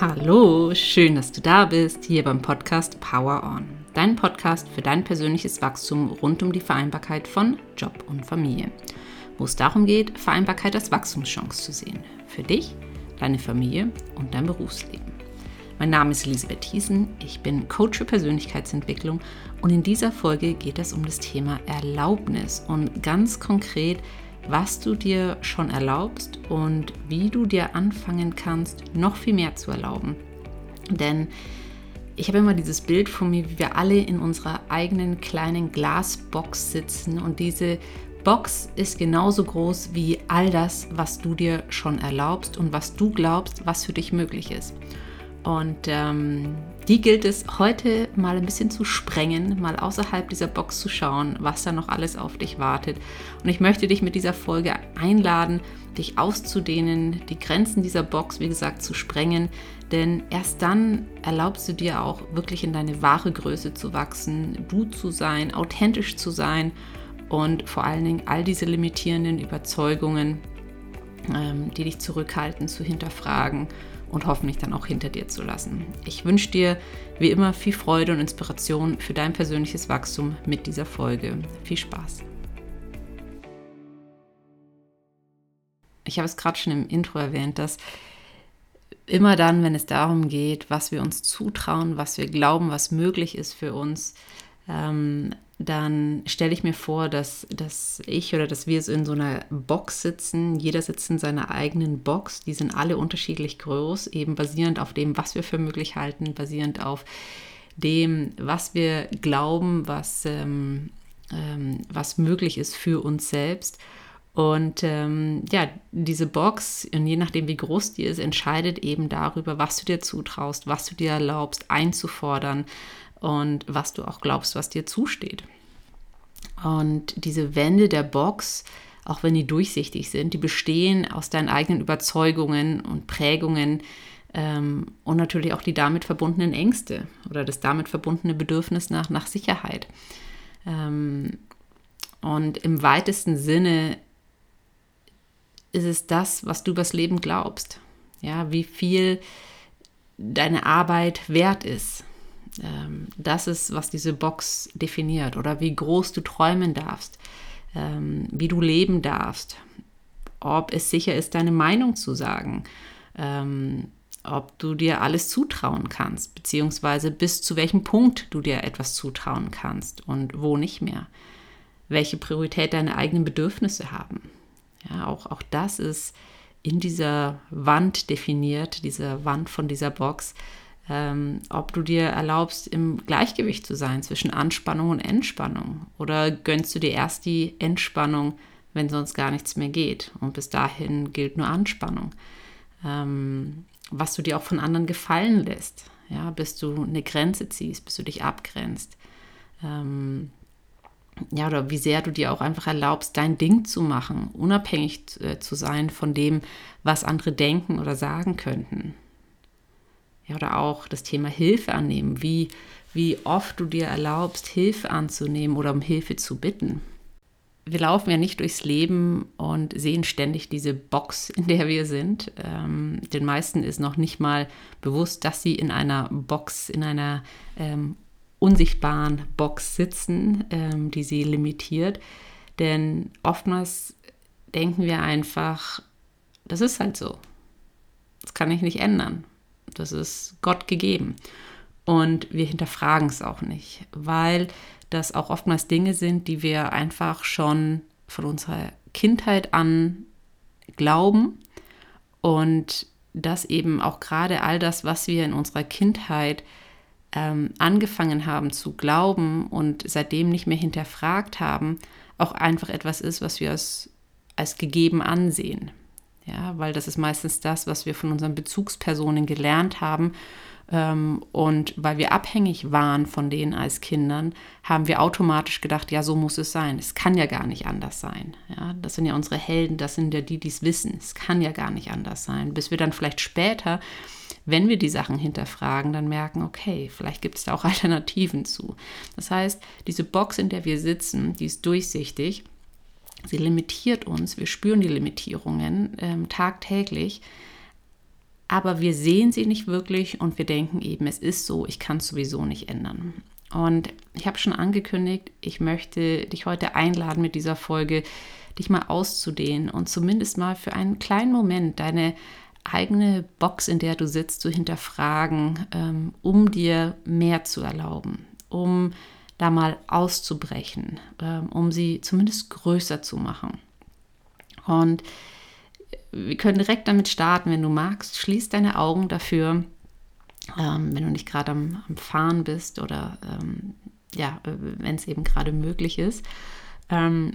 Hallo, schön, dass du da bist, hier beim Podcast Power On. Dein Podcast für dein persönliches Wachstum rund um die Vereinbarkeit von Job und Familie. Wo es darum geht, Vereinbarkeit als Wachstumschance zu sehen. Für dich, deine Familie und dein Berufsleben. Mein Name ist Elisabeth Thiesen, ich bin Coach für Persönlichkeitsentwicklung und in dieser Folge geht es um das Thema Erlaubnis und ganz konkret, was du dir schon erlaubst und wie du dir anfangen kannst, noch viel mehr zu erlauben. Denn ich habe immer dieses Bild von mir, wie wir alle in unserer eigenen kleinen Glasbox sitzen und diese Box ist genauso groß wie all das, was du dir schon erlaubst und was du glaubst, was für dich möglich ist. Und ähm, die gilt es heute mal ein bisschen zu sprengen, mal außerhalb dieser Box zu schauen, was da noch alles auf dich wartet. Und ich möchte dich mit dieser Folge einladen, dich auszudehnen, die Grenzen dieser Box, wie gesagt, zu sprengen. Denn erst dann erlaubst du dir auch wirklich in deine wahre Größe zu wachsen, du zu sein, authentisch zu sein und vor allen Dingen all diese limitierenden Überzeugungen, ähm, die dich zurückhalten, zu hinterfragen und hoffentlich dann auch hinter dir zu lassen. Ich wünsche dir wie immer viel Freude und Inspiration für dein persönliches Wachstum mit dieser Folge. Viel Spaß! Ich habe es gerade schon im Intro erwähnt, dass immer dann, wenn es darum geht, was wir uns zutrauen, was wir glauben, was möglich ist für uns, ähm, dann stelle ich mir vor, dass, dass ich oder dass wir so in so einer Box sitzen. Jeder sitzt in seiner eigenen Box. Die sind alle unterschiedlich groß, eben basierend auf dem, was wir für möglich halten, basierend auf dem, was wir glauben, was, ähm, ähm, was möglich ist für uns selbst. Und ähm, ja, diese Box, und je nachdem, wie groß die ist, entscheidet eben darüber, was du dir zutraust, was du dir erlaubst, einzufordern, und was du auch glaubst, was dir zusteht. Und diese Wände der Box, auch wenn die durchsichtig sind, die bestehen aus deinen eigenen Überzeugungen und Prägungen ähm, und natürlich auch die damit verbundenen Ängste oder das damit verbundene Bedürfnis nach, nach Sicherheit. Ähm, und im weitesten Sinne ist es das, was du übers Leben glaubst. Ja, wie viel deine Arbeit wert ist, ähm, das ist, was diese Box definiert oder wie groß du träumen darfst, ähm, wie du leben darfst, ob es sicher ist, deine Meinung zu sagen, ähm, ob du dir alles zutrauen kannst, beziehungsweise bis zu welchem Punkt du dir etwas zutrauen kannst und wo nicht mehr. Welche Priorität deine eigenen Bedürfnisse haben. Ja, auch, auch das ist in dieser Wand definiert, dieser Wand von dieser Box, ähm, ob du dir erlaubst, im Gleichgewicht zu sein zwischen Anspannung und Entspannung. Oder gönnst du dir erst die Entspannung, wenn sonst gar nichts mehr geht. Und bis dahin gilt nur Anspannung. Ähm, was du dir auch von anderen gefallen lässt. Ja, bis du eine Grenze ziehst, bis du dich abgrenzt. Ähm, ja, oder wie sehr du dir auch einfach erlaubst, dein Ding zu machen, unabhängig äh, zu sein von dem, was andere denken oder sagen könnten. Ja, oder auch das Thema Hilfe annehmen, wie, wie oft du dir erlaubst, Hilfe anzunehmen oder um Hilfe zu bitten. Wir laufen ja nicht durchs Leben und sehen ständig diese Box, in der wir sind. Ähm, den meisten ist noch nicht mal bewusst, dass sie in einer Box, in einer ähm, unsichtbaren Box sitzen, ähm, die sie limitiert. Denn oftmals denken wir einfach, das ist halt so. Das kann ich nicht ändern. Das ist Gott gegeben. Und wir hinterfragen es auch nicht, weil das auch oftmals Dinge sind, die wir einfach schon von unserer Kindheit an glauben und dass eben auch gerade all das, was wir in unserer Kindheit ähm, angefangen haben zu glauben und seitdem nicht mehr hinterfragt haben, auch einfach etwas ist, was wir als, als gegeben ansehen. Ja, weil das ist meistens das, was wir von unseren Bezugspersonen gelernt haben. Ähm, und weil wir abhängig waren von denen als Kindern, haben wir automatisch gedacht, ja, so muss es sein. Es kann ja gar nicht anders sein. Ja, das sind ja unsere Helden, das sind ja die, die es wissen. Es kann ja gar nicht anders sein. Bis wir dann vielleicht später, wenn wir die Sachen hinterfragen, dann merken, okay, vielleicht gibt es da auch Alternativen zu. Das heißt, diese Box, in der wir sitzen, die ist durchsichtig Sie limitiert uns, wir spüren die Limitierungen ähm, tagtäglich. aber wir sehen sie nicht wirklich und wir denken eben, es ist so, ich kann es sowieso nicht ändern. Und ich habe schon angekündigt, ich möchte dich heute einladen mit dieser Folge, dich mal auszudehnen und zumindest mal für einen kleinen Moment deine eigene Box, in der du sitzt, zu hinterfragen, ähm, um dir mehr zu erlauben, um da mal auszubrechen, ähm, um sie zumindest größer zu machen. Und wir können direkt damit starten, wenn du magst. Schließ deine Augen dafür, ähm, wenn du nicht gerade am, am, Fahren bist oder ähm, ja, wenn es eben gerade möglich ist.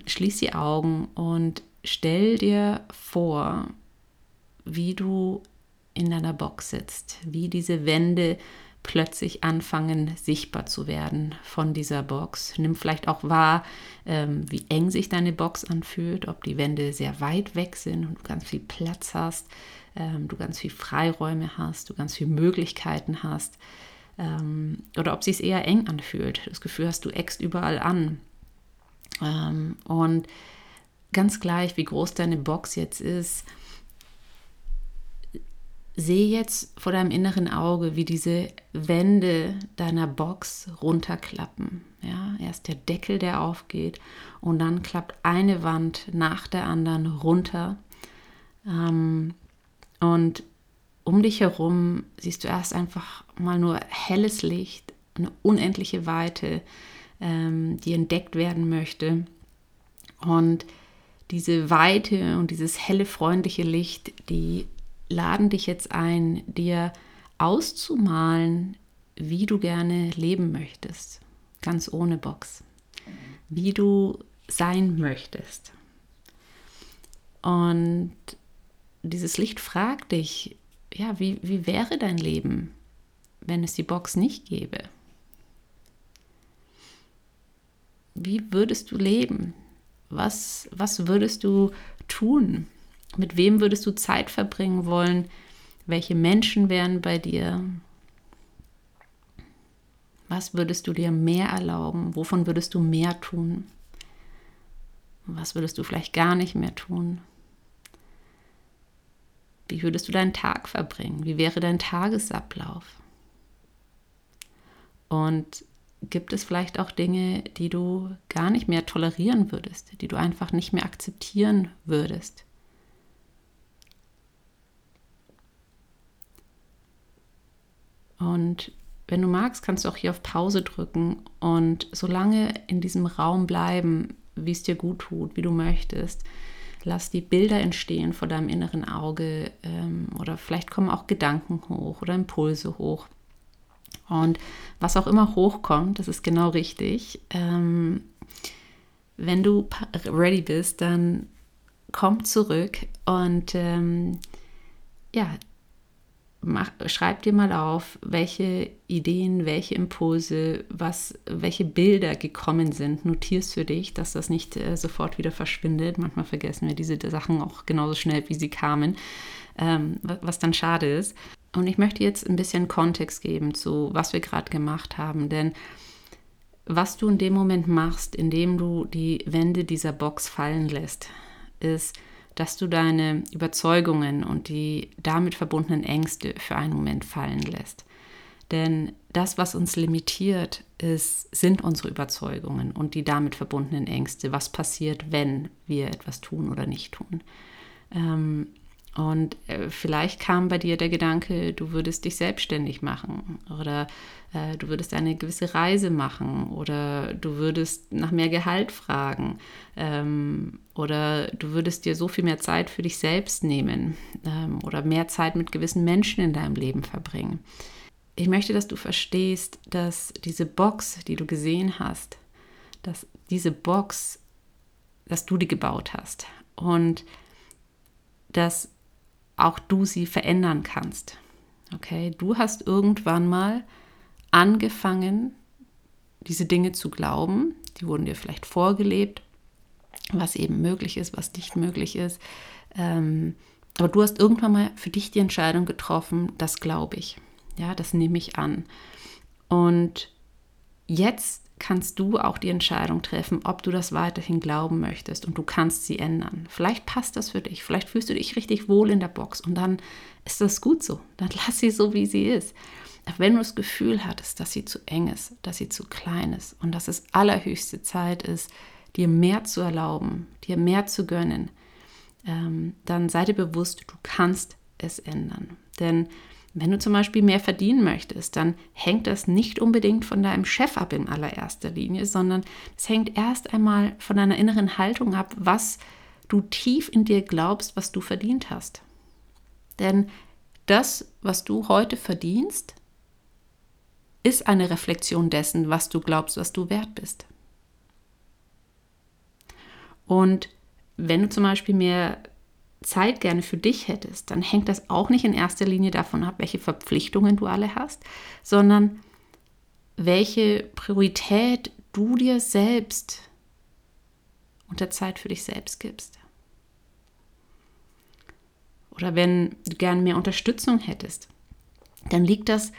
Schließ die Augen und stell dir vor, wie du in deiner Box sitzt, wie diese Wände plötzlich anfangen sichtbar zu werden von dieser Box. Nimm vielleicht auch wahr, ähm, wie eng sich deine Box anfühlt, ob die Wände sehr weit weg sind und du ganz viel Platz hast, ähm, du ganz viel Freiräume hast, du ganz viele Möglichkeiten hast. Ähm, oder ob sich eher eng anfühlt. Das Gefühl hast, du eckst überall an. Ähm, und ganz gleich, wie groß deine Box jetzt ist, sehe jetzt vor deinem inneren Auge, wie diese Wände deiner Box runterklappen. Ja, erst der Deckel, der aufgeht und dann klappt eine Wand nach der anderen runter. Ähm, und um dich herum siehst du erst einfach mal nur helles Licht, eine unendliche Weite, ähm, die entdeckt werden möchte. Und diese Weite und dieses helle, freundliche Licht, die laden dich jetzt ein, dir auszumalen, wie du gerne leben möchtest, ganz ohne Box, wie du sein möchtest. Und dieses Licht fragt dich, ja, wie, wie wäre dein Leben, wenn es die Box nicht gäbe? Wie würdest du leben? Was, was würdest du tun? Mit wem würdest du Zeit verbringen wollen? Welche Menschen wären bei dir? Was würdest du dir mehr erlauben? Wovon würdest du mehr tun? Was würdest du vielleicht gar nicht mehr tun? Wie würdest du deinen Tag verbringen? Wie wäre dein Tagesablauf? Und gibt es vielleicht auch Dinge, die du gar nicht mehr tolerieren würdest, die du einfach nicht mehr akzeptieren würdest? Und wenn du magst, kannst du auch hier auf Pause drücken und so lange in diesem Raum bleiben, wie es dir gut tut, wie du möchtest. Lass die Bilder entstehen vor deinem inneren Auge ähm, oder vielleicht kommen auch Gedanken hoch oder Impulse hoch. Und was auch immer hochkommt, das ist genau richtig. Ähm, wenn du ready bist, dann komm zurück und ähm, ja, mach, schreib dir mal auf, welche Ideen, welche Impulse, was, welche Bilder gekommen sind. Notierst für dich, dass das nicht äh, sofort wieder verschwindet. Manchmal vergessen wir diese Sachen auch genauso schnell, wie sie kamen, ähm, was dann schade ist. Und ich möchte jetzt ein bisschen Kontext geben zu, was wir gerade gemacht haben, denn was du in dem Moment machst, indem du die Wände dieser Box fallen lässt, ist, dass du deine Überzeugungen und die damit verbundenen Ängste für einen Moment fallen lässt. Denn das, was uns limitiert, ist, sind unsere Überzeugungen und die damit verbundenen Ängste. Was passiert, wenn wir etwas tun oder nicht tun? Ähm, und äh, vielleicht kam bei dir der Gedanke, du würdest dich selbstständig machen oder äh, du würdest eine gewisse Reise machen oder du würdest nach mehr Gehalt fragen ähm, oder du würdest dir so viel mehr Zeit für dich selbst nehmen ähm, oder mehr Zeit mit gewissen Menschen in deinem Leben verbringen. Ich möchte, dass du verstehst, dass diese Box, die du gesehen hast, dass diese Box, dass du die gebaut hast und dass auch du sie verändern kannst. Okay, du hast irgendwann mal angefangen, diese Dinge zu glauben. Die wurden dir vielleicht vorgelebt, was eben möglich ist, was nicht möglich ist. Ähm, aber du hast irgendwann mal für dich die Entscheidung getroffen, das glaube ich. Ja, das nehme ich an. Und jetzt kannst du auch die Entscheidung treffen, ob du das weiterhin glauben möchtest und du kannst sie ändern. Vielleicht passt das für dich, vielleicht fühlst du dich richtig wohl in der Box und dann ist das gut so. Dann lass sie so, wie sie ist. Aber wenn du das Gefühl hattest, dass sie zu eng ist, dass sie zu klein ist und dass es allerhöchste Zeit ist, dir mehr zu erlauben, dir mehr zu gönnen, ähm, dann sei dir bewusst, du kannst es ändern. Denn wenn du zum Beispiel mehr verdienen möchtest, dann hängt das nicht unbedingt von deinem Chef ab in allererster Linie, sondern es hängt erst einmal von deiner inneren Haltung ab, was du tief in dir glaubst, was du verdient hast. Denn das, was du heute verdienst, ist eine Reflexion dessen, was du glaubst, was du wert bist. Und wenn du zum Beispiel mehr Zeit gerne für dich hättest, dann hängt das auch nicht in erster Linie davon ab, welche Verpflichtungen du alle hast, sondern welche Priorität du dir selbst unter Zeit für dich selbst gibst. Oder wenn du gerne mehr Unterstützung hättest, dann liegt das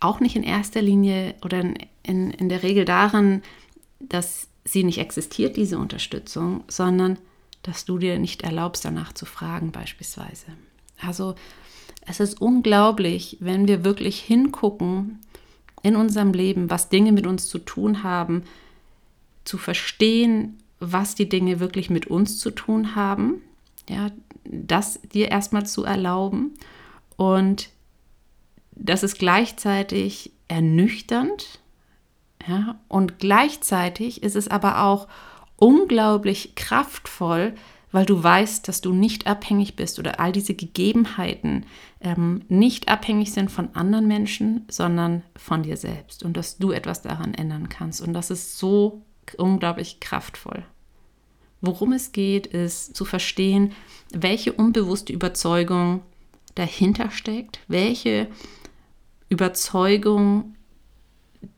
auch nicht in erster Linie oder in, in, der Regel daran, dass sie nicht existiert, diese Unterstützung, sondern dass du dir nicht erlaubst, danach zu fragen beispielsweise. Also es ist unglaublich, wenn wir wirklich hingucken in unserem Leben, was Dinge mit uns zu tun haben, zu verstehen, was die Dinge wirklich mit uns zu tun haben, ja, das dir erstmal zu erlauben und das ist gleichzeitig ernüchternd, ja, und gleichzeitig ist es aber auch unglaublich kraftvoll, weil du weißt, dass du nicht abhängig bist oder all diese Gegebenheiten ähm, nicht abhängig sind von anderen Menschen, sondern von dir selbst und dass du etwas daran ändern kannst. Und das ist so unglaublich kraftvoll. Worum es geht, ist zu verstehen, welche unbewusste Überzeugung dahinter steckt, welche Überzeugung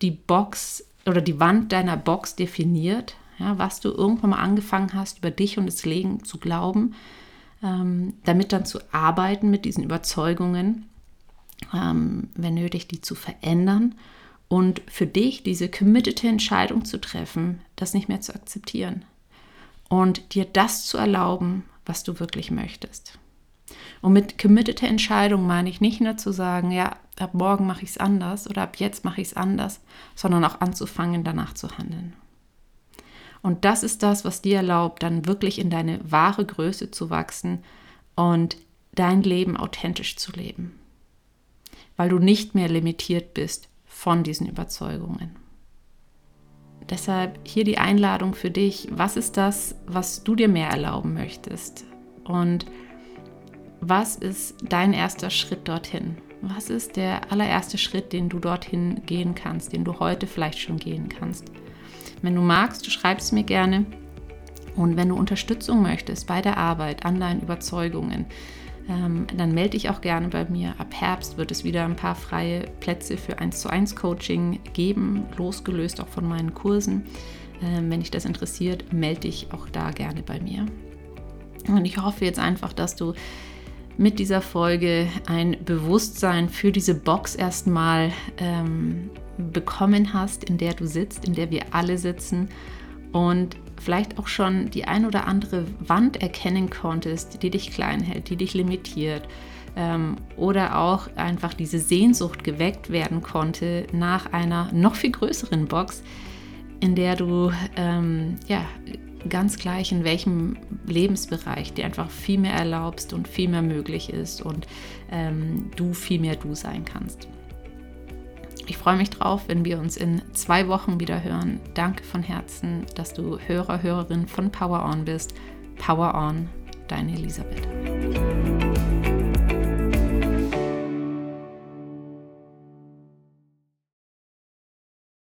die Box oder die Wand deiner Box definiert, ja, was du irgendwann mal angefangen hast, über dich und das Leben zu glauben, ähm, damit dann zu arbeiten mit diesen Überzeugungen, ähm, wenn nötig, die zu verändern und für dich diese committete Entscheidung zu treffen, das nicht mehr zu akzeptieren und dir das zu erlauben, was du wirklich möchtest. Und mit committete Entscheidung meine ich nicht nur zu sagen, ja, ab morgen mache ich es anders oder ab jetzt mache ich es anders, sondern auch anzufangen, danach zu handeln. Und das ist das, was dir erlaubt, dann wirklich in deine wahre Größe zu wachsen und dein Leben authentisch zu leben. Weil du nicht mehr limitiert bist von diesen Überzeugungen. Deshalb hier die Einladung für dich. Was ist das, was du dir mehr erlauben möchtest? Und was ist dein erster Schritt dorthin? Was ist der allererste Schritt, den du dorthin gehen kannst, den du heute vielleicht schon gehen kannst? Wenn du magst, du schreibst mir gerne. Und wenn du Unterstützung möchtest bei der Arbeit an deinen Überzeugungen, ähm, dann melde dich auch gerne bei mir. Ab Herbst wird es wieder ein paar freie Plätze für 1 zu 1 Coaching geben, losgelöst auch von meinen Kursen. Ähm, wenn dich das interessiert, melde dich auch da gerne bei mir. Und ich hoffe jetzt einfach, dass du mit dieser Folge ein Bewusstsein für diese Box erstmal ähm, bekommen hast, in der du sitzt, in der wir alle sitzen und vielleicht auch schon die ein oder andere Wand erkennen konntest, die dich klein hält, die dich limitiert ähm, oder auch einfach diese Sehnsucht geweckt werden konnte nach einer noch viel größeren Box, in der du ähm, ja ganz gleich in welchem Lebensbereich dir einfach viel mehr erlaubst und viel mehr möglich ist und ähm, du viel mehr du sein kannst. Ich freue mich drauf, wenn wir uns in zwei Wochen wieder hören. Danke von Herzen, dass du Hörer, Hörerin von Power On bist. Power On, deine Elisabeth.